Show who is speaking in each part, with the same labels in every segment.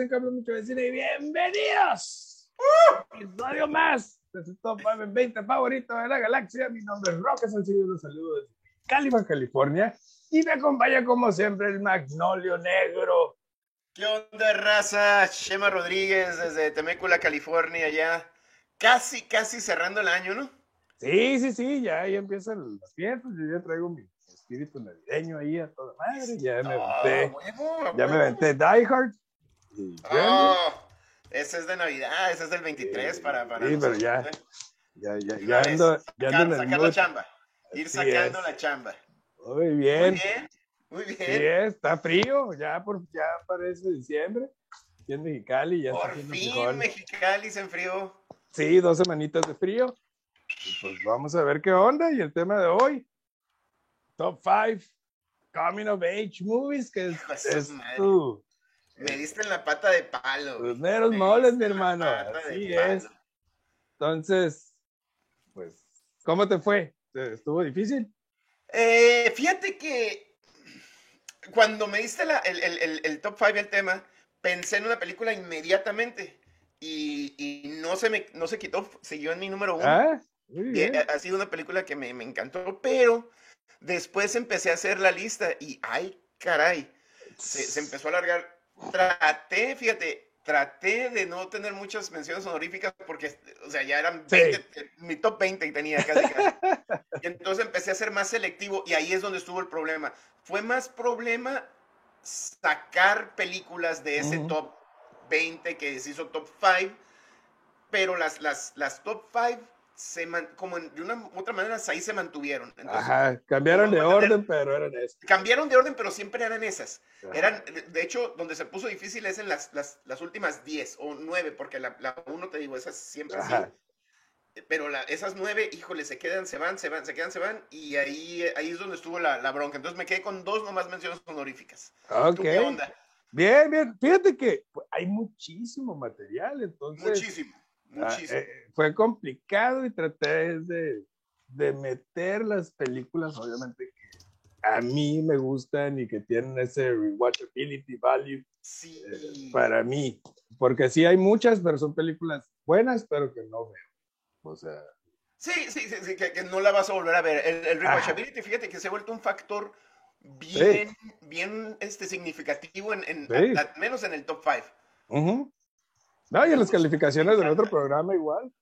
Speaker 1: dicen hablo mucho de cine y bienvenidos. Episodio más de su top 5 en 20 favorito de la galaxia. Mi nombre es Roque Salcido, los saludo desde Caliban, California. Y me acompaña como siempre el Magnolio Negro.
Speaker 2: ¿Qué onda, raza? Shema Rodríguez desde Temécula, California, ya casi, casi cerrando el año, ¿no?
Speaker 1: Sí, sí, sí, ya ahí empiezan las fiestas. Yo ya traigo mi espíritu navideño ahí a toda madre. Ya me aventé, ya me aventé Die Hard.
Speaker 2: Oh, ese es de Navidad, ese es del 23 para, para
Speaker 1: Sí, pero ya, ¿eh? ya, ya, ya ando, ya ando
Speaker 2: en el Sacar la chamba, ir sacando la chamba.
Speaker 1: Muy bien.
Speaker 2: Muy bien, muy bien.
Speaker 1: Sí, está frío, ya, por, ya parece diciembre. Aquí en Mexicali ya
Speaker 2: Por
Speaker 1: está
Speaker 2: fin Mexicali se enfrió.
Speaker 1: Sí, dos semanitas de frío. pues vamos a ver qué onda. Y el tema de hoy, Top 5 Coming of Age Movies, que es, es tu...
Speaker 2: Me diste en la pata de palo.
Speaker 1: Los meros moles, mi hermano. Así es. Entonces, pues, ¿cómo te fue? ¿Estuvo difícil?
Speaker 2: Eh, fíjate que cuando me diste la, el, el, el, top 5 del tema, pensé en una película inmediatamente y, y, no, se me, no se quitó, siguió en mi número uno.
Speaker 1: Ah,
Speaker 2: ha sido una película que me, me, encantó, pero después empecé a hacer la lista y, ay, caray, se, se empezó a alargar. Traté, fíjate, traté de no tener muchas menciones honoríficas porque, o sea, ya eran 20, sí. mi top 20 y tenía casi, casi. Y entonces empecé a ser más selectivo y ahí es donde estuvo el problema. Fue más problema sacar películas de ese uh -huh. top 20 que se hizo top 5, pero las, las, las top 5 se man, como en, de una otra manera ahí se mantuvieron.
Speaker 1: Entonces, Ajá, cambiaron de orden, pero eran esas.
Speaker 2: Cambiaron de orden, pero siempre eran esas. Ajá. Eran, de hecho, donde se puso difícil es en las, las, las últimas 10 o 9, porque la, la 1, te digo, esas siempre
Speaker 1: Ajá.
Speaker 2: sí. Pero la, esas 9, híjole, se quedan, se van, se van, se quedan, se van, y ahí, ahí es donde estuvo la, la bronca. Entonces me quedé con dos nomás menciones honoríficas.
Speaker 1: Ok.
Speaker 2: ¿Tú qué onda?
Speaker 1: Bien, bien. Fíjate que hay muchísimo material, entonces.
Speaker 2: Muchísimo. Muchísimo.
Speaker 1: Ah, eh, fue complicado y traté de, de, meter las películas, obviamente, que a mí me gustan y que tienen ese rewatchability value
Speaker 2: sí.
Speaker 1: eh, para mí. Porque sí hay muchas, pero son películas buenas, pero que no veo. O sea.
Speaker 2: Sí, sí, sí, sí que, que, no la vas a volver a ver. El, el rewatchability, fíjate que se ha vuelto un factor bien, sí. bien este, significativo, en, en sí. al menos en el top 5.
Speaker 1: Uh -huh. No, y en las calificaciones del otro programa igual.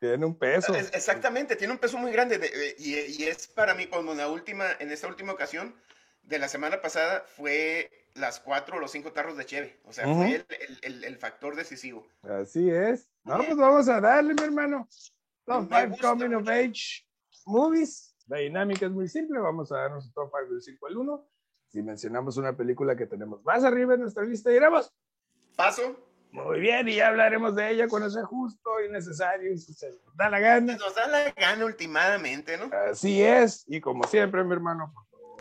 Speaker 1: Tiene un peso.
Speaker 2: Exactamente, tiene un peso muy grande. De, y, y, es para mí, cuando en, la última, en esta última ocasión de la semana pasada fue las cuatro o los cinco tarros de Cheve. O sea, uh -huh. fue el, el, el, factor decisivo.
Speaker 1: Así es. No, pues vamos a darle, mi hermano. Top 5 Coming of Age Movies. La dinámica es muy simple. Vamos a darnos un top 5 del 5 al 1. Si mencionamos una película que tenemos más arriba en nuestra lista, diremos.
Speaker 2: Paso.
Speaker 1: Muy bien, y ya hablaremos de ella cuando sea justo y necesario, si se nos da la gana.
Speaker 2: Nos da la gana últimamente, ¿no?
Speaker 1: Así es, y como siempre, mi hermano.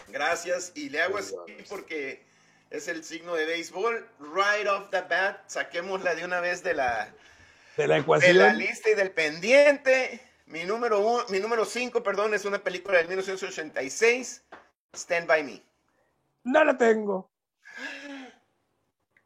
Speaker 2: Gracias, y le hago así porque es el signo de béisbol. Right off the bat, saquémosla de una vez de la,
Speaker 1: de la ecuación.
Speaker 2: De la lista y del pendiente. Mi número uno, mi número 5, perdón, es una película del 1986, Stand By Me.
Speaker 1: No la tengo.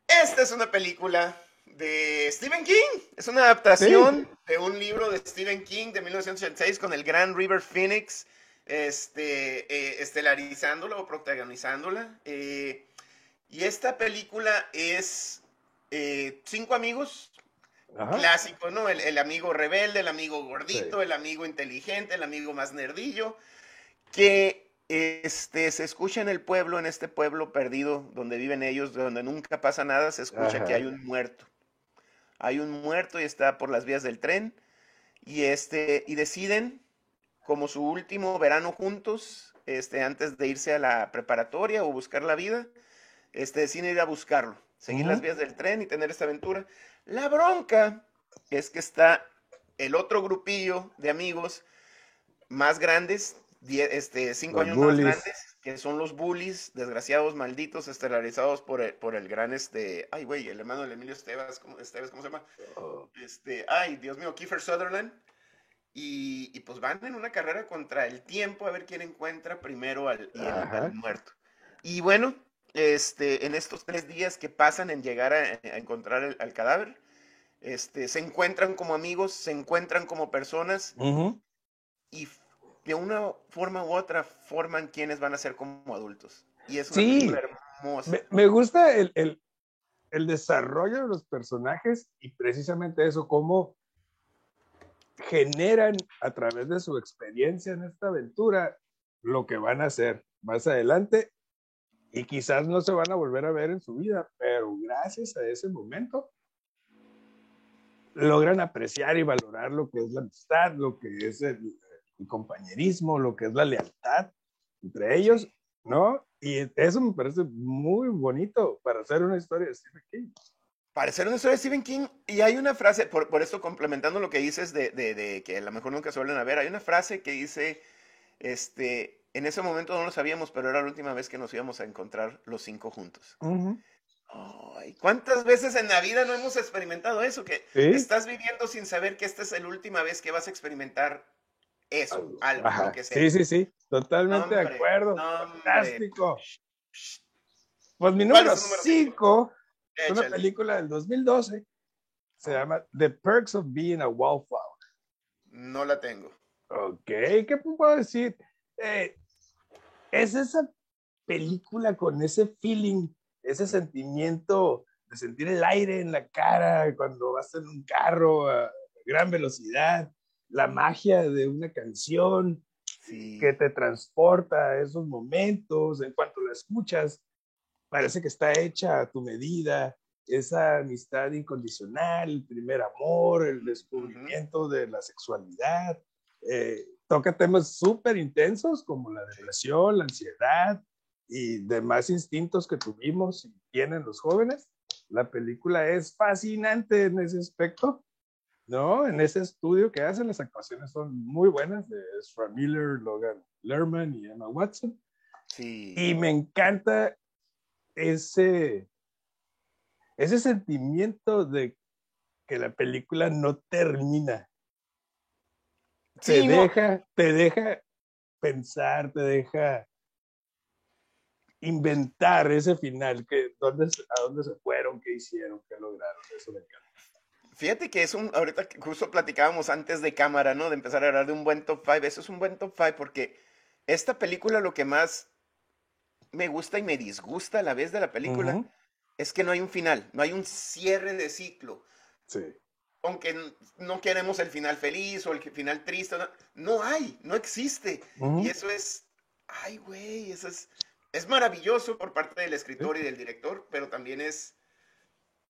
Speaker 2: Esta es una película de Stephen King. Es una adaptación sí. de un libro de Stephen King de 1986 con el gran River Phoenix este, eh, estelarizándola o protagonizándola. Eh, y esta película es eh, cinco amigos Ajá. clásicos, ¿no? El, el, amigo rebelde, el amigo gordito, sí. el amigo inteligente, el amigo más nerdillo, que este, se escucha en el pueblo, en este pueblo perdido donde viven ellos, donde nunca pasa nada, se escucha Ajá. que hay un muerto hay un muerto y está por las vías del tren. Y este y deciden como su último verano juntos este antes de irse a la preparatoria o buscar la vida este deciden ir a buscarlo. Seguir uh -huh. las vías del tren y tener esta aventura. La bronca es que está el otro grupillo de amigos más grandes diez, este cinco
Speaker 1: los
Speaker 2: años
Speaker 1: bullies.
Speaker 2: más grandes que son los bullies, desgraciados, malditos, estelarizados por el, por el gran, este, ay, güey, el hermano de Emilio Esteves, ¿cómo, Esteves, ¿cómo se llama? Oh. Este, ay, Dios mío, Kiefer Sutherland. Y, y, pues van en una carrera contra el tiempo a ver quién encuentra primero al, al, al muerto. Y bueno, este, en estos tres días que pasan en llegar a, a encontrar el, al cadáver, este, se encuentran como amigos, se encuentran como personas
Speaker 1: Ujú.
Speaker 2: y de una forma u otra forman quienes van a ser como adultos. Y es una
Speaker 1: Sí.
Speaker 2: película hermosa.
Speaker 1: Me, me gusta el, el- el desarrollo de los personajes y precisamente eso, cómo generan a través de su experiencia en esta aventura lo que van a hacer más adelante y quizás no se van a volver a ver en su vida, pero gracias a ese momento logran apreciar y valorar lo que es la amistad, lo que es el, el compañerismo, lo que es la lealtad entre ellos, ¿no? Y eso me parece muy bonito para hacer una historia de Stephen King.
Speaker 2: Parecer una historia de Stephen King. Y hay una frase, por, por eso complementando lo que dices de, de- de que a lo mejor nunca se vuelven a ver, hay una frase que dice, este, en ese momento no lo sabíamos, pero era la última vez que nos íbamos a encontrar los cinco juntos. Ay, ¿cuántas veces en la vida no hemos experimentado eso? Que
Speaker 1: Sí.
Speaker 2: estás viviendo sin saber que esta es la última vez que vas a experimentar eso, algo,
Speaker 1: Ajá,
Speaker 2: lo que sea.
Speaker 1: Sí, sí, sí, totalmente de
Speaker 2: Hombre,
Speaker 1: acuerdo.
Speaker 2: hombre.
Speaker 1: Fantástico. Pues mi
Speaker 2: ¿Cuál
Speaker 1: número
Speaker 2: es tu número
Speaker 1: 5 es una película del 2012. Se llama The Perks of Being a Wallflower.
Speaker 2: No la tengo.
Speaker 1: Ok, ¿qué puedo decir? Eh, es esa película con ese feeling, ese sentimiento de sentir el aire en la cara cuando vas en un carro a gran velocidad, la magia de una canción
Speaker 2: Sí.
Speaker 1: que te transporta a esos momentos, en cuanto la escuchas, parece que está hecha a tu medida, esa amistad incondicional, el primer amor, el descubrimiento de la sexualidad. eh, toca temas súper intensos como la depresión, la ansiedad y demás instintos que tuvimos y tienen los jóvenes. La película es fascinante en ese aspecto, ¿no? En ese estudio que hacen, las actuaciones son muy buenas de Ezra Miller, Logan Lerman y Emma Watson.
Speaker 2: Sí.
Speaker 1: Y me encanta ese, ese sentimiento de que la película no termina. Te
Speaker 2: no.
Speaker 1: deja, te deja pensar, te deja inventar ese final, que dónde, a dónde se fueron, qué hicieron, qué lograron. Eso me encanta.
Speaker 2: Fíjate que es un, ahorita que justo platicábamos antes de cámara, ¿no? De empezar a hablar de un buen top 5. Eso es un buen top 5 porque esta película lo que más me gusta y me disgusta a la vez de la película
Speaker 1: Ujú.
Speaker 2: es que no hay un final, no hay un cierre de ciclo.
Speaker 1: Sí.
Speaker 2: Aunque no queremos el final feliz o el final triste, no, no hay, no existe.
Speaker 1: Ujú.
Speaker 2: Y eso es, ay, güey, eso es, es maravilloso por parte del escritor y del director, pero también es,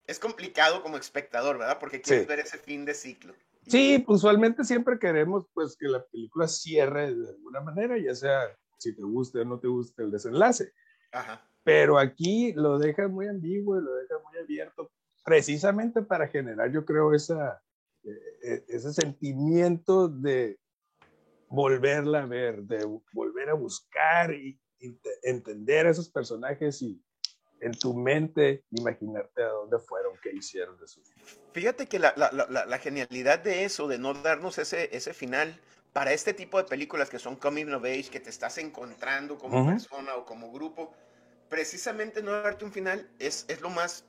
Speaker 2: es complicado como espectador, ¿verdad? Porque quieres
Speaker 1: Sí.
Speaker 2: ver ese fin de ciclo.
Speaker 1: Sí, usualmente siempre queremos pues que la película cierre de alguna manera, ya sea si te guste o no te guste el desenlace.
Speaker 2: Ajá.
Speaker 1: Pero aquí lo deja muy ambiguo y lo deja muy abierto, precisamente para generar, yo creo, esa, eh, eh, ese sentimiento de volverla a ver, de volver a buscar y, y te- entender a esos personajes y en tu mente imaginarte a dónde fueron, qué hicieron de su vida.
Speaker 2: Fíjate que la, la- la- la- la genialidad de eso, de no darnos ese, ese final, para este tipo de películas que son coming of age, que te estás encontrando como
Speaker 1: Ujú.
Speaker 2: persona o como grupo, precisamente no darte un final es, es lo más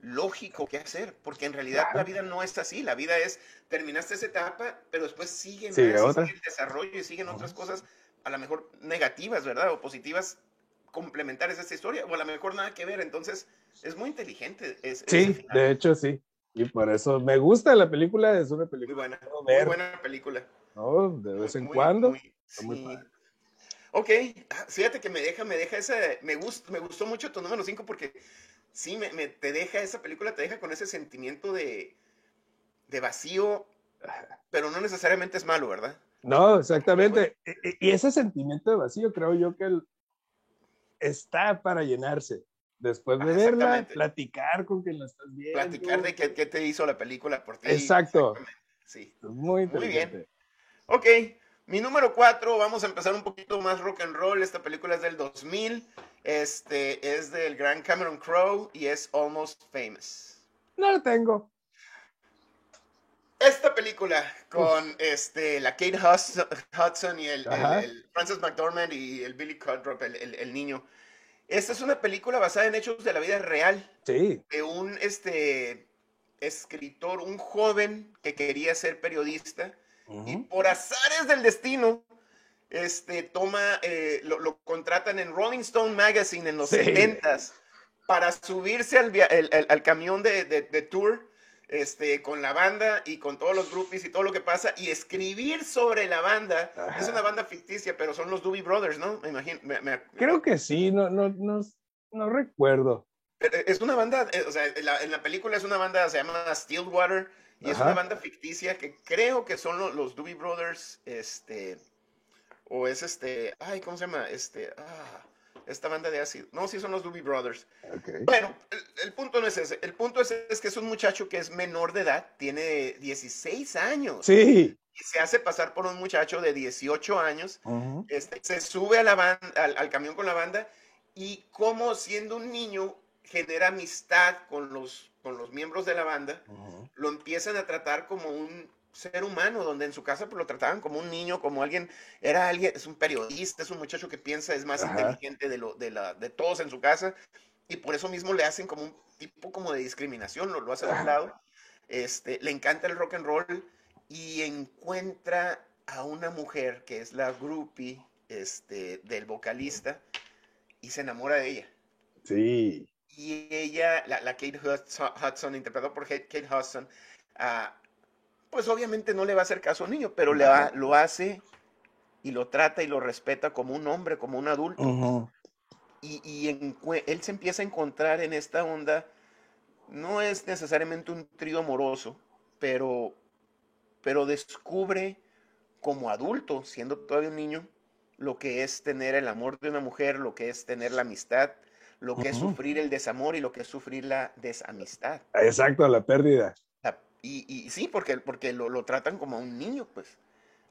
Speaker 2: lógico que hacer, porque en realidad
Speaker 1: Claro.
Speaker 2: la vida no es así, la vida es, terminaste esa etapa, pero después sigue
Speaker 1: Sigue
Speaker 2: más, y
Speaker 1: otra.
Speaker 2: sigue el desarrollo y siguen otras cosas, a lo mejor negativas, ¿verdad? O positivas, complementarias a esta historia, o a lo mejor nada que ver, entonces es muy inteligente. es-
Speaker 1: Sí, de hecho sí. Y por eso me gusta la película, es una
Speaker 2: Muy
Speaker 1: película
Speaker 2: buena,
Speaker 1: que puedo
Speaker 2: muy buena película.
Speaker 1: ¿no? De vez en
Speaker 2: Muy,
Speaker 1: cuando.
Speaker 2: muy-
Speaker 1: muy
Speaker 2: sí.
Speaker 1: padre.
Speaker 2: Ok, ah, fíjate que me deja, me deja ese, me gustó, me gustó mucho tu número 5 porque sí, me, me- te deja, esa película te deja con ese sentimiento de, de vacío, pero no necesariamente es malo, ¿verdad?
Speaker 1: No, exactamente. Y- Y, y ese sentimiento de vacío creo yo que el- está para llenarse. Después de
Speaker 2: Ah,
Speaker 1: verla, platicar con quien la estás viendo.
Speaker 2: Platicar de qué, qué te hizo la película por ti.
Speaker 1: Exacto.
Speaker 2: Sí.
Speaker 1: Muy
Speaker 2: bien. Ok, mi número 4, vamos a empezar un poquito más rock and roll. Esta película es del 2000. Este es del gran Cameron Crowe y es Almost Famous.
Speaker 1: No lo tengo.
Speaker 2: Esta película con este, la Kate Hudson y el, el- el Francis McDormand y el Billy Cudrop, el, el- niño. Esta es una película basada en hechos de la vida real.
Speaker 1: Sí.
Speaker 2: De un este, escritor, un joven que quería ser periodista y por azares del destino, este, toma, eh, lo, contratan en Rolling Stone Magazine en los 70s para subirse al, al camión de, de, de tour este, con la banda y con todos los groupies y todo lo que pasa y escribir sobre la banda. Es una banda ficticia, pero son los Doobie Brothers, ¿no? Me imagino.
Speaker 1: Creo que sí, no, no, no, no recuerdo.
Speaker 2: Es una banda, eh, o sea, en la, película es una banda, se llama Stillwater, y es una banda ficticia que creo que son los, los Doobie Brothers, este, o es este, ay, ¿cómo se llama? Este, ah, esta banda de ácido. No, sí son los Doobie Brothers. Bueno, el, punto no es ese. El punto es, que es un muchacho que es menor de edad, tiene 16 años.
Speaker 1: Sí.
Speaker 2: Y se hace pasar por un muchacho de 18 años. este, se sube a la banda, al, camión con la banda y como siendo un niño genera amistad con los, con los miembros de la banda, lo empiezan a tratar como un ser humano, donde en su casa pues, lo trataban como un niño, como alguien, era alguien, es un periodista, es un muchacho que piensa, es más inteligente de, lo, de, la, de todos en su casa, y por eso mismo le hacen como un tipo como de discriminación, lo, lo hace de un lado, este, le encanta el rock and roll, y encuentra a una mujer que es la groupie este, del vocalista, y se enamora de ella.
Speaker 1: Sí.
Speaker 2: Y ella, la, la Kate Hudson, interpretada por Kate Hudson, uh, pues obviamente no le va a hacer caso a un niño, pero le va, lo hace y lo trata y lo respeta como un hombre, como un adulto. Y, y él se empieza a encontrar en esta onda, no es necesariamente un trío amoroso, pero, pero descubre como adulto, siendo todavía un niño, lo que es tener el amor de una mujer, lo que es tener la amistad, lo que es sufrir el desamor y lo que es sufrir la desamistad.
Speaker 1: Exacto, la pérdida.
Speaker 2: Y, sí, porque, porque lo, tratan como a un niño, pues,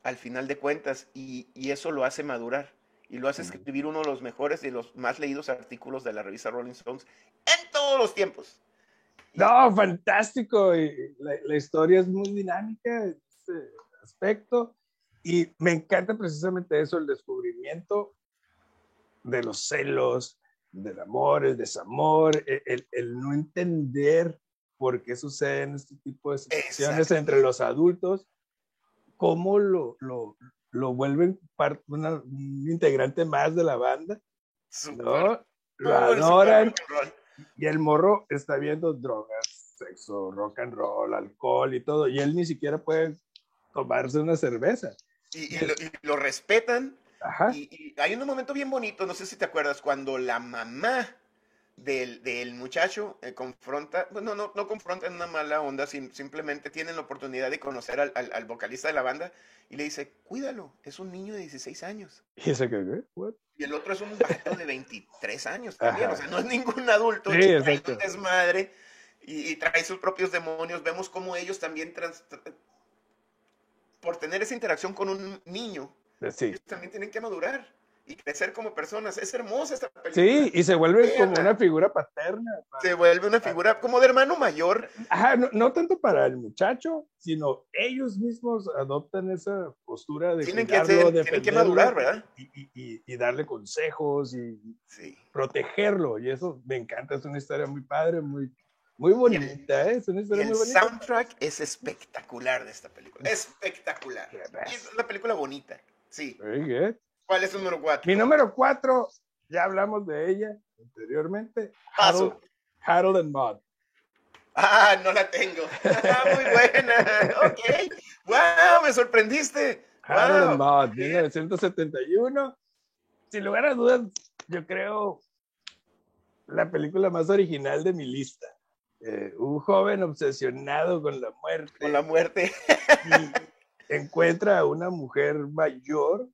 Speaker 2: al final de cuentas, y, eso lo hace madurar y lo hace escribir uno de los mejores y los más leídos artículos de la revista Rolling Stones en todos los tiempos.
Speaker 1: No, fantástico. Y la, historia es muy dinámica en ese aspecto. Y me encanta precisamente eso, el descubrimiento de los celos, del amor, el desamor, e, el, el no entender por qué suceden este tipo de situaciones entre los adultos, cómo lo, lo, lo vuelven parte, un integrante más de la banda, ¿no? Lo adoran. Y el morro está viendo drogas, sexo, rock and roll, alcohol y todo, y él ni siquiera puede tomarse una cerveza.
Speaker 2: Y, lo, respetan. Ajá. Y, y, hay un momento bien bonito, no sé si te acuerdas, cuando la mamá del, del muchacho eh, confronta, bueno, no, no confronta en una mala onda, simplemente tienen la oportunidad de conocer al, al, vocalista de la banda y le dice, cuídalo, es un niño de 16 años.
Speaker 1: ¿Y ese que
Speaker 2: Y el otro es un vato de 23 años también, o sea, no es ningún adulto, es madre y, trae sus propios demonios. Vemos cómo ellos también, por tener esa interacción con un niño, ellos también tienen que madurar y crecer como personas. Es hermosa esta película.
Speaker 1: Sí, y se vuelve como una figura paterna.
Speaker 2: Se vuelve una figura como de hermano mayor.
Speaker 1: Ajá, no, tanto para el muchacho, sino ellos mismos adoptan esa postura de
Speaker 2: tienen que, hacer, tienen que madurar, ¿verdad?
Speaker 1: Y, y, darle consejos y protegerlo. Y eso me encanta, es una historia muy padre, muy, muy bonita, ¿eh? es una historia muy bonita.
Speaker 2: El soundtrack es espectacular de esta película, espectacular. es una película bonita, sí. ¿Cuál es el número cuatro?
Speaker 1: Mi número cuatro, ya hablamos de ella anteriormente. Harold, Harold and Maude.
Speaker 2: Ah, no la tengo. Ah, muy buena. Ok. Wow, me sorprendiste.
Speaker 1: Harold and Maude, 1971. Sin lugar a dudas, yo creo la película más original de mi lista. Eh, un joven obsesionado con la muerte.
Speaker 2: Con la muerte.
Speaker 1: y encuentra a una mujer mayor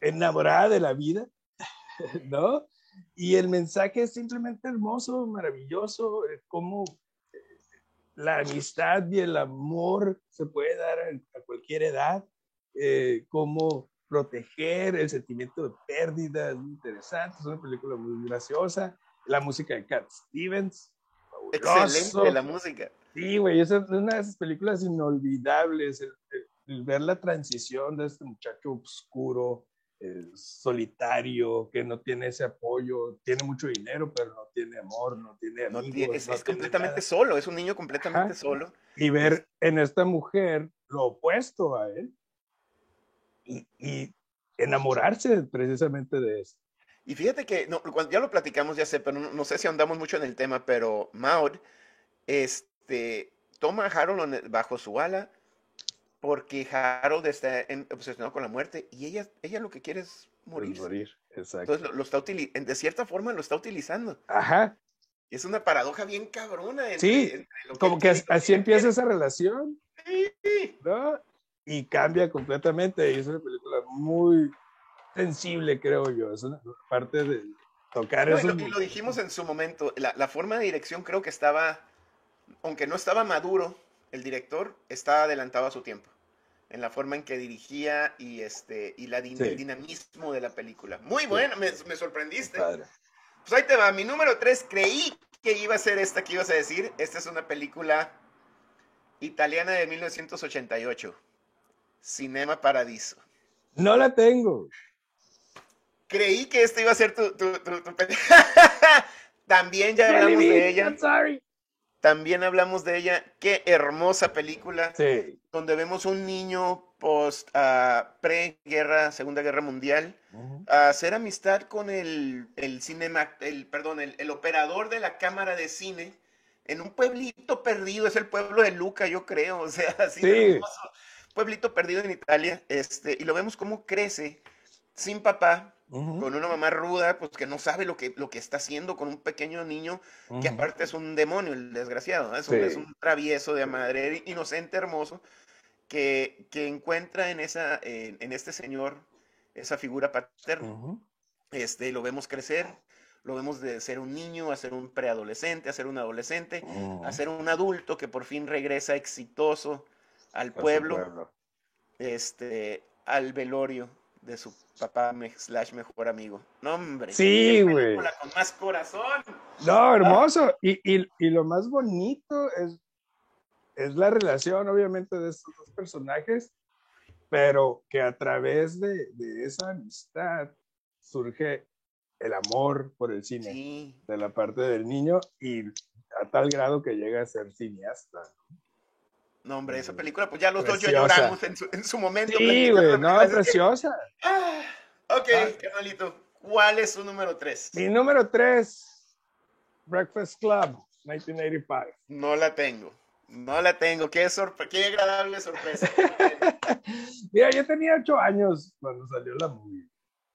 Speaker 1: enamorada de la vida, ¿no? Y el mensaje es simplemente hermoso, maravilloso, cómo eh, la amistad y el amor se puede dar a, cualquier edad, eh, cómo proteger el sentimiento de pérdida, es muy interesante, es una película muy graciosa, la música de Cat Stevens,
Speaker 2: excelente la música.
Speaker 1: Sí, güey, es una de esas películas inolvidables, el, ver la transición de este muchacho oscuro eh, solitario, que no tiene ese apoyo, tiene mucho dinero, pero no tiene amor, no tiene amigos.
Speaker 2: es, completamente solo, es un niño completamente solo.
Speaker 1: Y ver en esta mujer lo opuesto a él y, enamorarse precisamente de eso.
Speaker 2: Y fíjate que, no, ya lo platicamos, ya sé, pero no, sé si andamos mucho en el tema, pero Maud este, toma a Harold bajo su ala porque Harold está obsesionado con la muerte y ella, ella lo que quiere es morir.
Speaker 1: morir, exacto.
Speaker 2: Entonces, lo, está de cierta forma lo está utilizando.
Speaker 1: Ajá.
Speaker 2: Es una paradoja bien cabrona.
Speaker 1: sí, como que, así empieza esa relación. Sí. ¿no? Y cambia completamente. Y es una película muy sensible, creo yo. Es una parte de tocar eso.
Speaker 2: Y lo, dijimos en su momento. La, la forma de dirección creo que estaba, aunque no estaba maduro, el director estaba adelantado a su tiempo en la forma en que dirigía y este y la el dinamismo de la película. Muy buena, me, sorprendiste. Pues ahí te va, mi número 3, creí que iba a ser esta que ibas a decir. Esta es una película italiana de 1988, Cinema Paradiso.
Speaker 1: No la tengo.
Speaker 2: Creí que esta iba a ser tu, tu, película. También ya hablamos de ella. sorry. También hablamos de ella. Qué hermosa película.
Speaker 1: Sí.
Speaker 2: Donde vemos un niño post uh, pre-guerra, Segunda Guerra Mundial, a hacer amistad con el, el cinema, el, perdón, el, operador de la cámara de cine en un pueblito perdido. Es el pueblo de Luca, yo creo. O sea, así hermoso. Pueblito perdido en Italia. Este, y lo vemos cómo crece sin papá, con una mamá ruda, pues que no sabe lo que, lo que está haciendo con un pequeño niño, que aparte es un demonio, el desgraciado, es, un, travieso de madre, inocente, hermoso, que, que encuentra en, esa, en este señor esa figura paterna. este, lo vemos crecer, lo vemos de ser un niño a ser un preadolescente, a ser un adolescente, a ser un adulto que por fin regresa exitoso al pueblo, pueblo. este, al velorio de su papá slash mejor amigo. No, hombre.
Speaker 1: Sí, güey.
Speaker 2: Con más corazón.
Speaker 1: No, hermoso. Y, y, y, lo más bonito es, es la relación, obviamente, de estos dos personajes, pero que a través de, de esa amistad surge el amor por el cine de la parte del niño y a tal grado que llega a ser cineasta.
Speaker 2: No, hombre, esa película, pues ya los dos lloramos en su, en su momento.
Speaker 1: Sí, güey, no, es preciosa.
Speaker 2: Ah, ok, ah. qué malito. ¿Cuál es su número tres?
Speaker 1: Mi número tres, Breakfast Club, 1985.
Speaker 2: No la tengo. No la tengo. Qué, qué agradable sorpresa.
Speaker 1: Mira, yo tenía ocho años cuando salió la movie.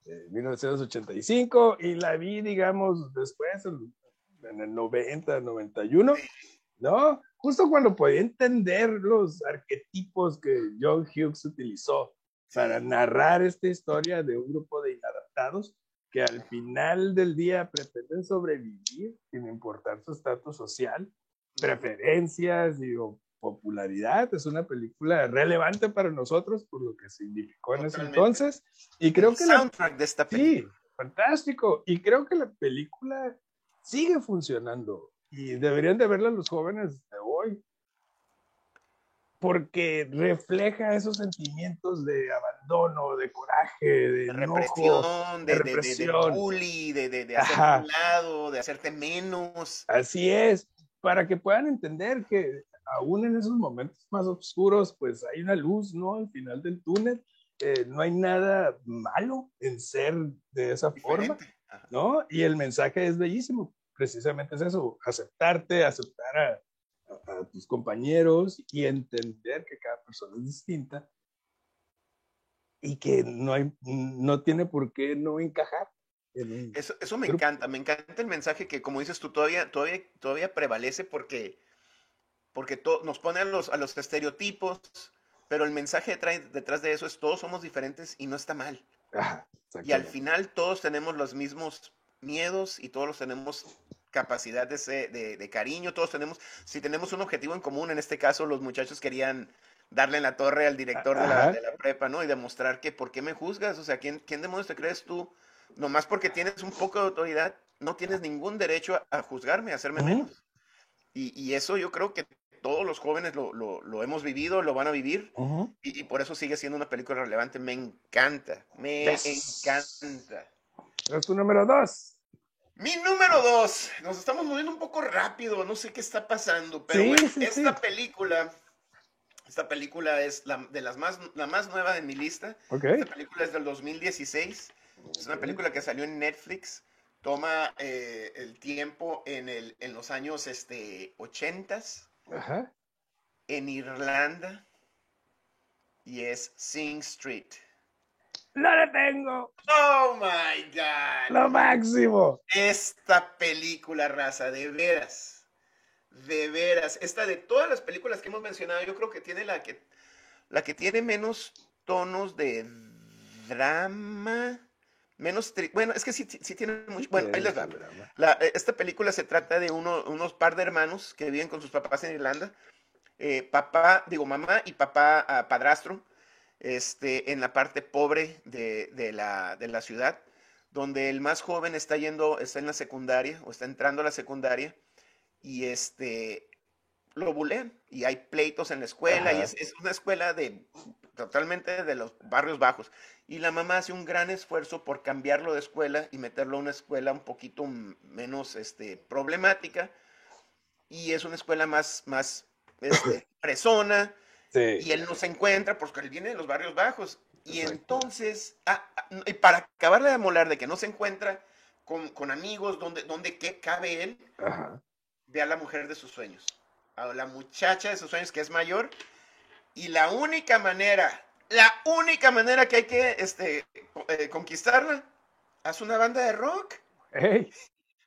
Speaker 1: En 1985 y la vi, digamos, después, en el 90, 91, ¿no? Justo cuando podía entender los arquetipos que John Hughes utilizó para narrar esta historia de un grupo de inadaptados que al final del día pretenden sobrevivir sin importar su estatus social, preferencias y popularidad. Es una película relevante para nosotros por lo que significó en ese entonces. Y creo que
Speaker 2: soundtrack de esta película.
Speaker 1: Sí, fantástico. Y creo que la película sigue funcionando y deberían de verla los jóvenes de hoy, porque refleja esos sentimientos de abandono, de coraje, de,
Speaker 2: represión, de, represión. de, bully, de, de, hacerte un lado, de hacerte menos.
Speaker 1: Así es, para que puedan entender que aún en esos momentos más oscuros, pues hay una luz, ¿no? Al final del túnel, eh, no hay nada malo en ser de esa forma, ¿no? Y el mensaje es bellísimo, precisamente es eso, aceptarte, aceptar a, tus compañeros y entender que cada persona es distinta y que no, hay, no tiene por qué no encajar.
Speaker 2: eso, eso me encanta, me encanta el mensaje que, como dices tú, todavía, todavía, todavía prevalece porque, porque nos pone a los, a los estereotipos, pero el mensaje detrás, detrás de eso es todos somos diferentes y no está mal. y al final todos tenemos los mismos miedos y todos tenemos capacidad de, de, cariño, todos tenemos, si tenemos un objetivo en común, en este caso los muchachos querían darle en la torre al director de la, de la, prepa, ¿no? Y demostrar que, ¿por qué me juzgas? O sea, ¿quién, quién demonios te crees tú? Nomás porque tienes un poco de autoridad, no tienes ningún derecho a, juzgarme, a hacerme menos. Y, y, eso yo creo que todos los jóvenes lo, lo- lo hemos vivido, lo van a vivir,
Speaker 1: Ujú.
Speaker 2: y, y por eso sigue siendo una película relevante. Me encanta, me
Speaker 1: Yes.
Speaker 2: encanta.
Speaker 1: Es tu número dos.
Speaker 2: Mi número dos, nos estamos moviendo un poco rápido, no sé qué está pasando, pero
Speaker 1: Sí,
Speaker 2: bueno,
Speaker 1: sí,
Speaker 2: esta
Speaker 1: sí.
Speaker 2: película, esta película es la, de las más, la más nueva de mi lista.
Speaker 1: Ok.
Speaker 2: Esta película es del 2016. Es una película que salió en Netflix. Toma eh, el tiempo en, el, en los años este, 80
Speaker 1: Ajá.
Speaker 2: en Irlanda y es Sing Street.
Speaker 1: ¡Lo detengo!
Speaker 2: Oh my God.
Speaker 1: ¡Lo máximo!
Speaker 2: Esta película, raza, de veras. De veras. Esta de todas las películas que hemos mencionado, yo creo que tiene la que, la que tiene menos tonos de drama. Menos. tri- Bueno, es que sí, sí tiene mucho. Bueno, ahí les va. La- esta película se trata de uno- unos par de hermanos que viven con sus papás en Irlanda. Eh, papá, digo, mamá y papá ah, padrastro, este, en la parte pobre de, de la, de la ciudad, donde el más joven está yendo, está en la secundaria o está entrando a la secundaria y este, lo bulean y hay pleitos en la escuela y
Speaker 1: Ajá.
Speaker 2: es, es una escuela de totalmente de los barrios bajos. Y la mamá hace un gran esfuerzo por cambiarlo de escuela y meterlo a una escuela un poquito menos este, problemática. Y es una escuela más, más este, fresona.
Speaker 1: Sí.
Speaker 2: Y él no se encuentra porque él viene de los barrios bajos. Y
Speaker 1: Exacto.
Speaker 2: entonces, ah, ah, y para acabarle de molar de que no se encuentra con, con amigos, donde, donde qué cabe él,
Speaker 1: Ajá.
Speaker 2: ve a la mujer de sus sueños, a la muchacha de sus sueños que es mayor, y la única manera, la única manera que hay que este, eh, conquistarla, haz una banda de rock.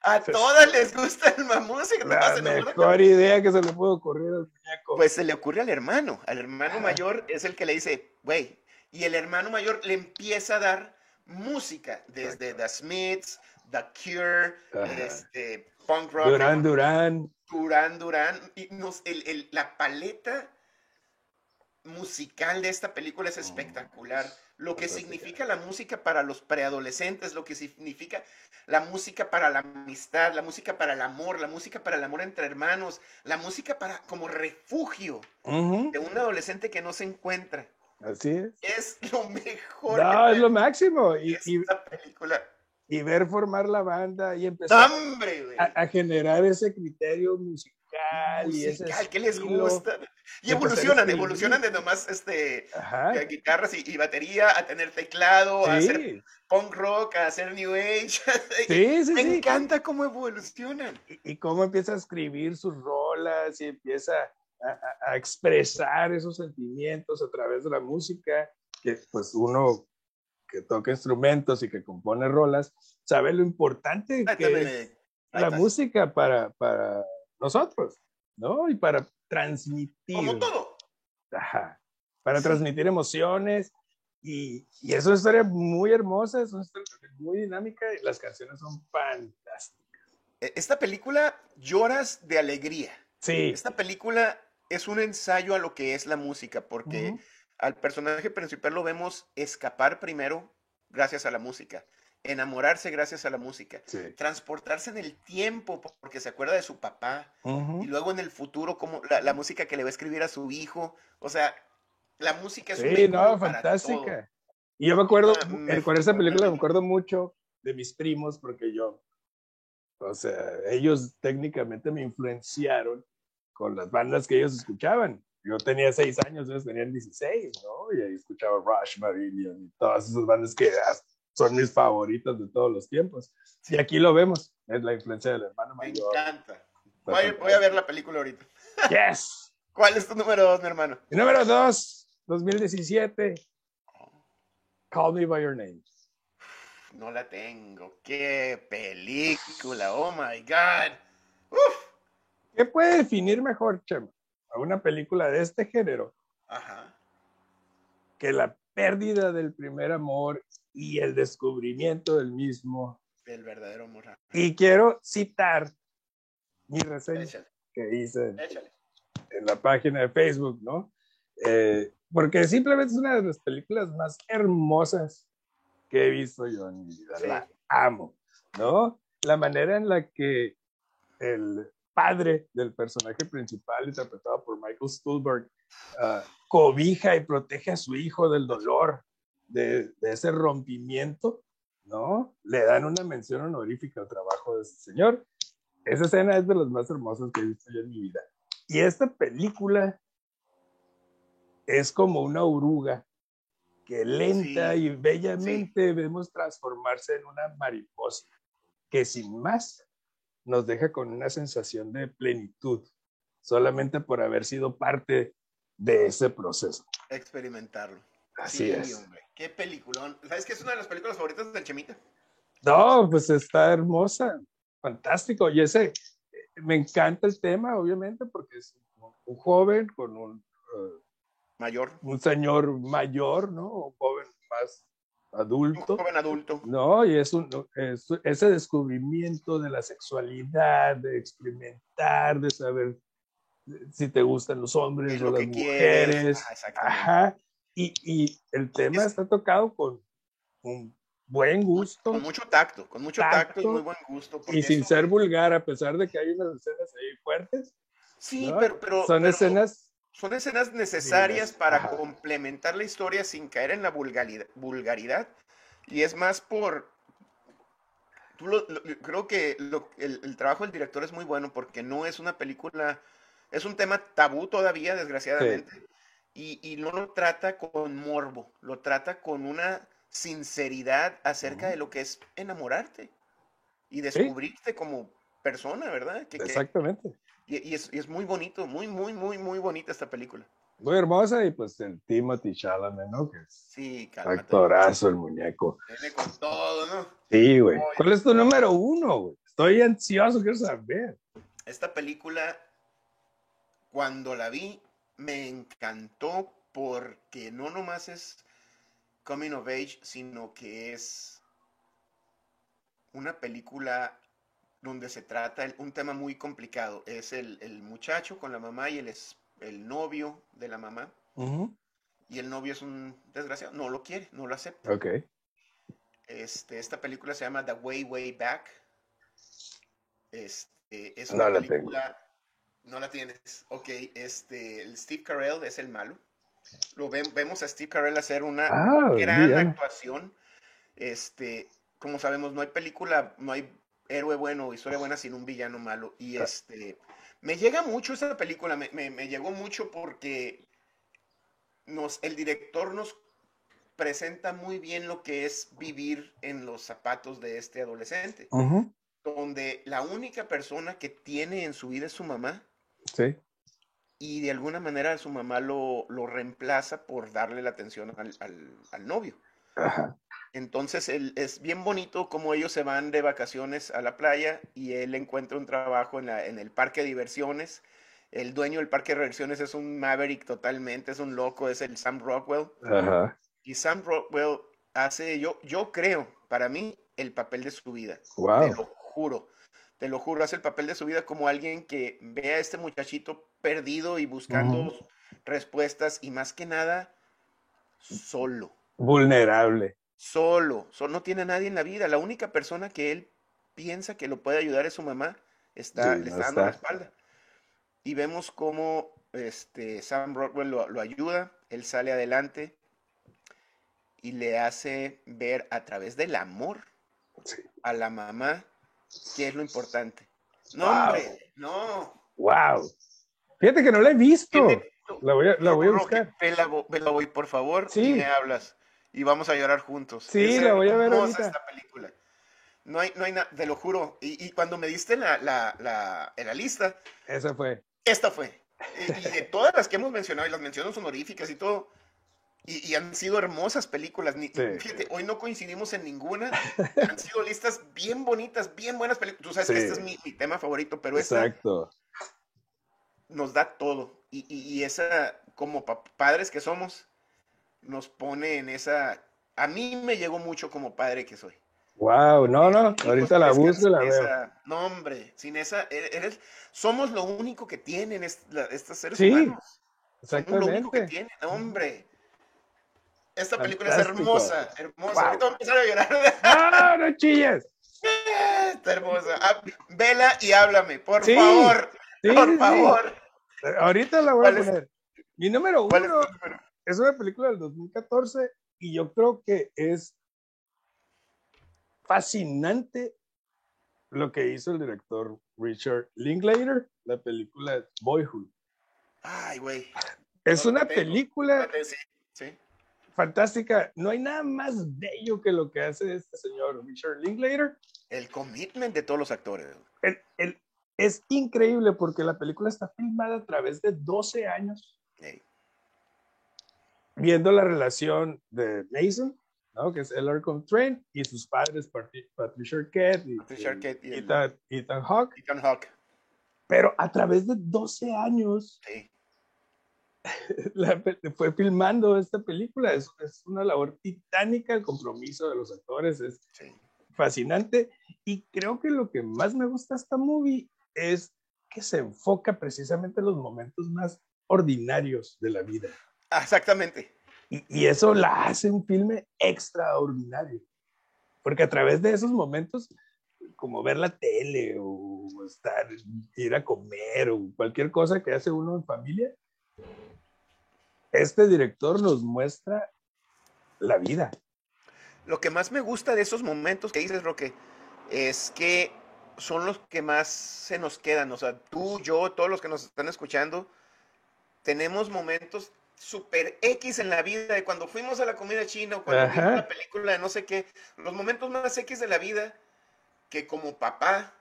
Speaker 2: A todas les gusta la música.
Speaker 1: La mejor idea que se le pudo ocurrir al muñeco.
Speaker 2: Pues se le ocurre al hermano. Al hermano mayor es el que le dice, güey. Y el hermano mayor le empieza a dar música, desde
Speaker 1: Exacto.
Speaker 2: The Smiths, The Cure, este, punk rock.
Speaker 1: Durán, Durán.
Speaker 2: Durán Durán. Y nos, el- el- la paleta musical de esta película es espectacular. Lo que significa la música para los preadolescentes, lo que significa la música para la amistad, la música para el amor, la música para el amor entre hermanos, la música para como refugio
Speaker 1: Ujú.
Speaker 2: de un adolescente que no se encuentra.
Speaker 1: Así es.
Speaker 2: Es lo mejor
Speaker 1: No, es lo máximo. Y,
Speaker 2: esta película.
Speaker 1: y ver formar la banda y empezar a, a generar ese criterio musical, ese
Speaker 2: Musical, ¿qué les gusta? Y evolucionan, evolucionan de nomás este,
Speaker 1: Ajá.
Speaker 2: de guitarras y, y batería a tener teclado, a hacer
Speaker 1: Sí,
Speaker 2: punk rock, a hacer new age.
Speaker 1: sí, sí,
Speaker 2: Me
Speaker 1: sí.
Speaker 2: encanta cómo evolucionan.
Speaker 1: Y, y cómo empieza a escribir sus rolas y empieza a, a- expresar esos sentimientos a través de la música, que pues uno que toca instrumentos y que compone rolas, sabe lo importante que es la música para, para nosotros, ¿no? Y para transmitir.
Speaker 2: Como todo.
Speaker 1: Ajá. Para
Speaker 2: Sí.
Speaker 1: transmitir emociones. Y, y es una historia muy hermosa, es una historia muy dinámica y las canciones son fantásticas.
Speaker 2: E- Esta película lloras de alegría.
Speaker 1: Sí.
Speaker 2: Esta película es un ensayo a lo que es la música, porque
Speaker 1: Ujú.
Speaker 2: al personaje principal lo vemos escapar primero gracias a la música, enamorarse gracias a la música,
Speaker 1: Sí.
Speaker 2: transportarse en el tiempo po- porque se acuerda de su papá,
Speaker 1: Ujú.
Speaker 2: y luego en el futuro como la, la música que le va a escribir a su hijo, o sea, la música es
Speaker 1: Sí, no, fantástica. Y yo me acuerdo,
Speaker 2: Ah, me
Speaker 1: eh, con esa película me acuerdo mucho de mis primos porque yo, o sea, ellos técnicamente me influenciaron con las bandas que ellos escuchaban. Yo tenía seis años, ellos tenían 16, ¿no? Y ahí escuchaba Rush, Marillion y todas esas bandas que ah, son mis favoritas de todos los tiempos. Y aquí lo vemos, es la influencia del hermano
Speaker 2: Me
Speaker 1: mayor.
Speaker 2: encanta. Voy, voy a ver la película ahorita.
Speaker 1: Yes.
Speaker 2: ¿Cuál es tu número dos, mi hermano?
Speaker 1: Número dos, 2017, Call Me By Your Name.
Speaker 2: No la tengo. ¡Qué película! ¡Oh, my God! ¡Uf!
Speaker 1: ¿Qué puede definir mejor, Chema, a una película de este género
Speaker 2: Ajá.
Speaker 1: que la pérdida del primer amor y el descubrimiento del mismo?
Speaker 2: El verdadero amor.
Speaker 1: Y quiero citar mi reseña
Speaker 2: Échale,
Speaker 1: que hice en,
Speaker 2: échale.
Speaker 1: en la página de Facebook, ¿no? Eh, porque simplemente es una de las películas más hermosas que he visto yo en mi vida.
Speaker 2: Sí.
Speaker 1: La amo, ¿no? La manera en la que el padre del personaje principal, interpretado por Michael Stuhlberg, ah, cobija y protege a su hijo del dolor, de, de, ese rompimiento, ¿no? Le dan una mención honorífica al trabajo de ese señor. Esa escena es de las más hermosas que he visto yo en mi vida. Y esta película es como una oruga que lenta y bellamente vemos transformarse en una mariposa, que sin más nos deja con una sensación de plenitud, solamente por haber sido parte de ese proceso.
Speaker 2: Experimentarlo.
Speaker 1: Así es.
Speaker 2: Hombre. Qué peliculón. ¿Sabes qué es una de las películas favoritas del Chemita?
Speaker 1: No, pues está hermosa, fantástico. Y ese, me encanta el tema, obviamente, porque es un joven con un... Uh,
Speaker 2: mayor.
Speaker 1: Un señor mayor, ¿no? Un joven más adulto.
Speaker 2: Un joven adulto.
Speaker 1: No, y es, un, es ese descubrimiento de la sexualidad, de experimentar, de saber si te gustan los hombres o las mujeres. Ajá. Y, y, el tema es, está tocado con un buen gusto.
Speaker 2: Con mucho tacto, con mucho tacto, tacto y muy buen gusto.
Speaker 1: Y sin eso... ser vulgar, a pesar de que hay unas escenas ahí fuertes.
Speaker 2: Sí, ¿no? pero, pero,
Speaker 1: Son
Speaker 2: pero
Speaker 1: escenas
Speaker 2: son escenas necesarias para Ajá. complementar la historia sin caer en la vulgaridad, vulgaridad. Y es más por... Lo, lo, creo que lo, el, el, trabajo del director es muy bueno porque no es una película, es un tema tabú todavía, desgraciadamente. Sí. Y, y, no lo trata con morbo, lo trata con una sinceridad acerca uh -huh. de lo que es enamorarte y descubrirte ¿Sí? como persona, ¿verdad?
Speaker 1: Que, Exactamente.
Speaker 2: Que, y, y, es, y, es, muy bonito, muy, muy, muy, muy bonita esta película.
Speaker 1: Muy hermosa y pues el Timothy Chalamet, ¿no? Que es
Speaker 2: sí, cálmate.
Speaker 1: actorazo el muñeco.
Speaker 2: Viene con todo, ¿no?
Speaker 1: Sí, güey. ¿Cuál es tu número uno, güey? Estoy ansioso, quiero saber.
Speaker 2: Esta película, cuando la vi, me encantó porque no nomás es Coming of Age, sino que es una película donde se trata un tema muy complicado. Es el, el muchacho con la mamá y el, el novio de la mamá. Uh -huh. Y el novio es un desgraciado, no lo quiere, no lo acepta. Este, esta película se llama The Way, Way Back. Este, es una
Speaker 1: no
Speaker 2: película... No la tienes. Ok, este, el Steve Carell es el malo. Lo ve, vemos a Steve Carell hacer una
Speaker 1: ah,
Speaker 2: gran actuación. Este, como sabemos, no hay película, no hay héroe bueno o historia buena sin un villano malo. Y este, me llega mucho esa película, me, me, me, llegó mucho porque nos, el director nos presenta muy bien lo que es vivir en los zapatos de este adolescente.
Speaker 1: Uh -huh.
Speaker 2: Donde la única persona que tiene en su vida es su mamá.
Speaker 1: Sí.
Speaker 2: Y de alguna manera su mamá lo, lo reemplaza por darle la atención al, al, al novio.
Speaker 1: Ajá.
Speaker 2: Entonces él, es bien bonito como ellos se van de vacaciones a la playa y él encuentra un trabajo en, la, en el parque de diversiones. El dueño del parque de diversiones es un maverick totalmente, es un loco, es el Sam Rockwell.
Speaker 1: Ajá.
Speaker 2: Y Sam Rockwell hace, yo, yo creo, para mí, el papel de su vida.
Speaker 1: Wow.
Speaker 2: Te lo juro. Te lo juro, hace el papel de su vida como alguien que ve a este muchachito perdido y buscando uh -huh. respuestas y más que nada, solo.
Speaker 1: Vulnerable.
Speaker 2: Solo, solo, no tiene a nadie en la vida. La única persona que él piensa que lo puede ayudar es su mamá. Está,
Speaker 1: Sí,
Speaker 2: le
Speaker 1: no
Speaker 2: está dando
Speaker 1: está.
Speaker 2: la espalda. Y vemos cómo este, Sam Rockwell lo, lo ayuda, él sale adelante y le hace ver a través del amor
Speaker 1: Sí.
Speaker 2: a la mamá qué es lo importante. No,
Speaker 1: Wow.
Speaker 2: hombre, no.
Speaker 1: Wow. Fíjate que no la he visto. La voy a, la voy a buscar.
Speaker 2: Vela, vela voy, por favor,
Speaker 1: Sí.
Speaker 2: y me hablas. Y vamos a llorar juntos.
Speaker 1: Sí,
Speaker 2: Es
Speaker 1: la voy a ver ahorita.
Speaker 2: esta película. No hay, no hay nada, te lo juro. Y, y cuando me diste la, la, la, en la lista,
Speaker 1: Esa fue.
Speaker 2: esta fue. Y, y de todas las que hemos mencionado, y las menciones honoríficas y todo, y, y han sido hermosas películas. Ni,
Speaker 1: Sí.
Speaker 2: Fíjate, hoy no coincidimos en ninguna. Han sido listas bien bonitas, bien buenas películas. Tú sabes que
Speaker 1: Sí.
Speaker 2: este es mi, mi tema favorito, pero esta
Speaker 1: Exacto.
Speaker 2: nos da todo. Y, y, y esa, como pa- padres que somos, nos pone en esa... A mí me llegó mucho como padre que soy.
Speaker 1: Wow, no, no,
Speaker 2: Hijos
Speaker 1: ahorita la busco y la veo.
Speaker 2: esa- No, hombre, sin esa... e- Eres, somos lo único que tienen est- la- estos seres
Speaker 1: Sí,
Speaker 2: humanos. Somos lo único que
Speaker 1: Exactamente.
Speaker 2: tienen, hombre. Esta película es
Speaker 1: Fantástico.
Speaker 2: hermosa, hermosa.
Speaker 1: Wow.
Speaker 2: Ahorita voy a empezar a llorar.
Speaker 1: ¡Ah, no chilles!
Speaker 2: está hermosa. Ah, vela y háblame, por favor. por favor.
Speaker 1: Ahorita la voy a poner. Mi número uno es, una película del 2014 y yo creo que es fascinante lo que hizo el director Richard Linklater, la película Boyhood.
Speaker 2: Ay, güey.
Speaker 1: Es una película fantástica. No hay nada más bello que lo que hace este señor Richard Linklater.
Speaker 2: El commitment de todos los actores.
Speaker 1: es increíble porque la película está filmada a través de 12 años. Viendo la relación de Mason, ¿no? que es Ellercom Train, y sus padres, Patricia Arquette y, Ethan, Ethan Hawke.
Speaker 2: Ethan Hawke.
Speaker 1: Pero a través de 12 años, sí. fue filmando esta película. Es, es, una labor titánica, el compromiso de los actores es fascinante. Y creo que lo que más me gusta de esta movie es que se enfoca precisamente en los momentos más ordinarios de la vida.
Speaker 2: Exactamente.
Speaker 1: Y, y eso la hace un filme extraordinario. Porque a través de esos momentos, como ver la tele o estar, ir a comer o cualquier cosa que hace uno en familia, este director nos muestra la vida.
Speaker 2: Lo que más me gusta de esos momentos que dices, Roque, es que son los que más se nos quedan. O sea, tú, yo, todos los que nos están escuchando, tenemos momentos super X en la vida, de cuando fuimos a la comida china o cuando vimos la película de no sé qué, los momentos más X de la vida que como papá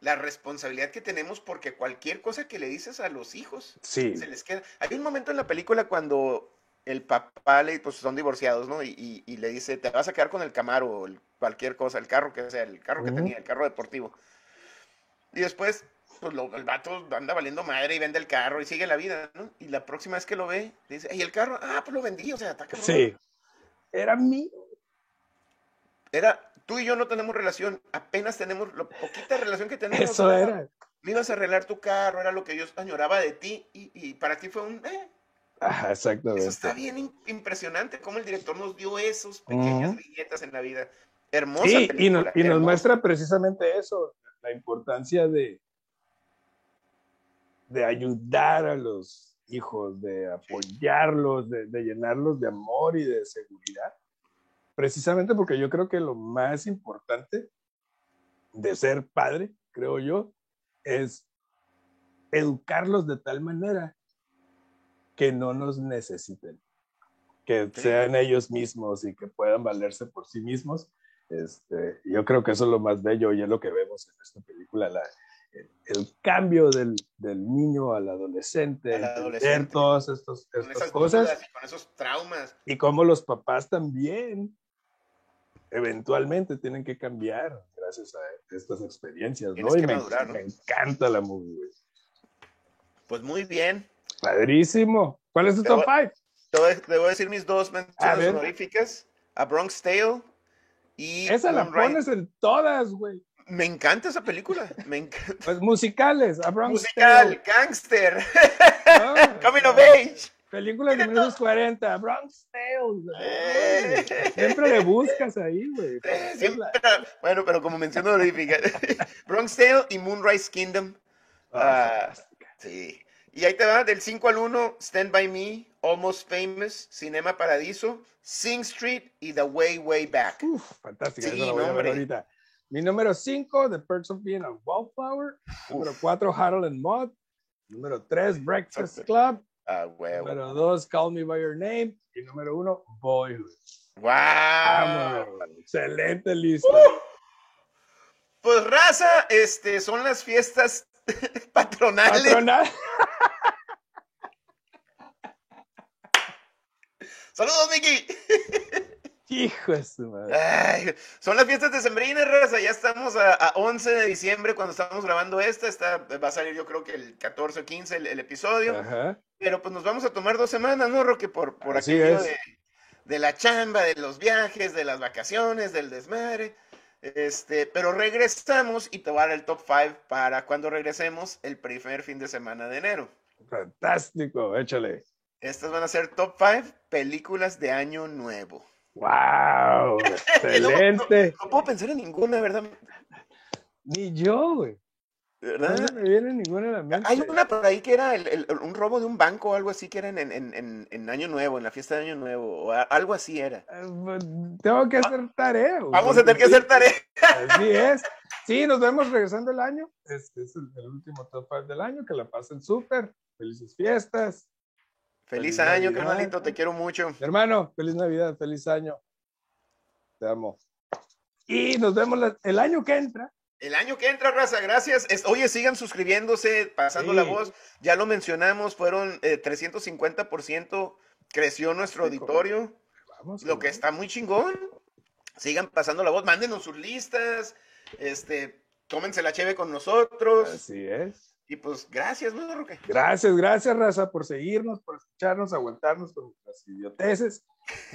Speaker 2: la responsabilidad que tenemos porque cualquier cosa que le dices a los hijos se les queda. Hay un momento en la película cuando el papá le, pues son divorciados, ¿no? Y, le dice, te vas a quedar con el Camaro o cualquier cosa, el carro que sea, el carro que tenía, el carro deportivo. Y después, pues el vato anda valiendo madre y vende el carro y sigue la vida, ¿no? Y la próxima vez que lo ve, dice, ¿y el carro? Ah, pues lo vendí, o sea, ataca.
Speaker 1: Sí. Era mío.
Speaker 2: Era, tú y yo no tenemos relación, apenas tenemos la poquita relación que tenemos.
Speaker 1: Eso era.
Speaker 2: Me ibas a arreglar tu carro, era lo que yo añoraba de ti y, para ti fue un... Eh.
Speaker 1: Ajá, exactamente. Eso
Speaker 2: está bien impresionante cómo el director nos dio esos pequeñas viñetas en la vida. Hermosa
Speaker 1: sí, película, y, nos, muestra precisamente eso, la importancia de, de ayudar a los hijos, de apoyarlos, de, de llenarlos de amor y de seguridad precisamente porque yo creo que lo más importante de ser padre, creo yo, es educarlos de tal manera que no nos necesiten, que sean ellos mismos y que puedan valerse por sí mismos. Este, yo creo que eso es lo más bello y es lo que vemos en esta película, el, cambio del, niño al adolescente,
Speaker 2: al
Speaker 1: todas estas, cosas.
Speaker 2: con esos traumas.
Speaker 1: Y como los papás también eventualmente tienen que cambiar gracias a estas experiencias, ¿no? Y me, encanta la movie,
Speaker 2: Pues muy bien.
Speaker 1: Padrísimo. ¿Cuál es tu top 5?
Speaker 2: Te, voy a decir mis dos menciones honoríficas. A Bronx Tale y...
Speaker 1: Esa la pones en todas, güey.
Speaker 2: Me encanta esa película. Me encanta.
Speaker 1: Pues musicales. A Bronx
Speaker 2: Musical, gangster. Ah, Coming of age.
Speaker 1: Películas de 1940, Bronx Tales. Eh. Siempre le buscas ahí, güey.
Speaker 2: Eh, bueno, pero como mencionó Bronx Tale y Moonrise Kingdom. Ah, sí. Y ahí te va, del 5 al 1, Stand By Me, Almost Famous, Cinema Paradiso, Sing Street y The Way, Way Back.
Speaker 1: Uf, fantástica, sí, ahorita. Mi número 5, The Perks of Being a Wallflower. Número 4, Harold and Maud. Número 3, Breakfast Club.
Speaker 2: Ah, huevo.
Speaker 1: Número dos, Call Me By Your Name. Y número uno, Boyhood.
Speaker 2: ¡Wow!
Speaker 1: Excelente lista.
Speaker 2: Pues raza, este, son las fiestas patronales. Patronal. Saludos, Miki.
Speaker 1: Hijo de su madre.
Speaker 2: son las fiestas de Sembrina, raza. Ya estamos a, 11 de diciembre cuando estamos grabando esta. esta. Va a salir yo creo que el 14 o 15 el, episodio. Pero pues nos vamos a tomar dos semanas, ¿no, Roque? Por, por aquello de, la chamba, de los viajes, de las vacaciones, del desmadre. Este, pero regresamos y te voy a dar el top 5 para cuando regresemos el primer fin de semana de enero.
Speaker 1: Fantástico, échale.
Speaker 2: Estas van a ser top 5 películas de año nuevo.
Speaker 1: ¡Wow! ¡Excelente!
Speaker 2: no, puedo pensar en ninguna, ¿verdad?
Speaker 1: Ni yo, güey.
Speaker 2: ¿Verdad?
Speaker 1: No me viene ninguna a la mente.
Speaker 2: Hay una por ahí que era el- el- un robo de un banco o algo así que era en, en- en- en Año Nuevo, en la fiesta de Año Nuevo, o a- algo así era.
Speaker 1: Eh, pues, Tengo que hacer tarea. güey,
Speaker 2: Vamos a tener que
Speaker 1: sí,
Speaker 2: hacer tarea.
Speaker 1: Así es. Sí, nos vemos regresando el año. Este es el, el último top 5 del año. Que la pasen súper. Felices fiestas.
Speaker 2: Feliz
Speaker 1: Feliz
Speaker 2: año,
Speaker 1: Navidad.
Speaker 2: carnalito, te quiero mucho.
Speaker 1: Hermano, feliz Navidad, feliz año. Te amo. Y nos vemos la- el año que entra.
Speaker 2: El año que entra, raza, gracias. Es- oye, sigan suscribiéndose, pasando
Speaker 1: Sí.
Speaker 2: la voz. Ya lo mencionamos, fueron eh, 350% creció nuestro
Speaker 1: Sí,
Speaker 2: auditorio,
Speaker 1: Vamos.
Speaker 2: lo que está muy chingón. Sigan pasando la voz, mándenos sus listas, este, tómense la cheve con nosotros.
Speaker 1: Así es.
Speaker 2: Y pues, gracias, ¿no, Roque?
Speaker 1: Gracias, gracias, Raza, por seguirnos, por escucharnos, aguantarnos con nuestras idioteces.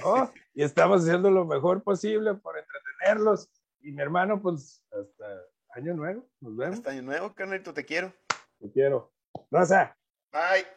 Speaker 1: ¿no? y estamos haciendo lo mejor posible por entretenerlos. Y mi hermano, pues, hasta año nuevo. Nos vemos.
Speaker 2: Hasta año nuevo, carnalito, te quiero.
Speaker 1: Te quiero. Raza.
Speaker 2: Bye.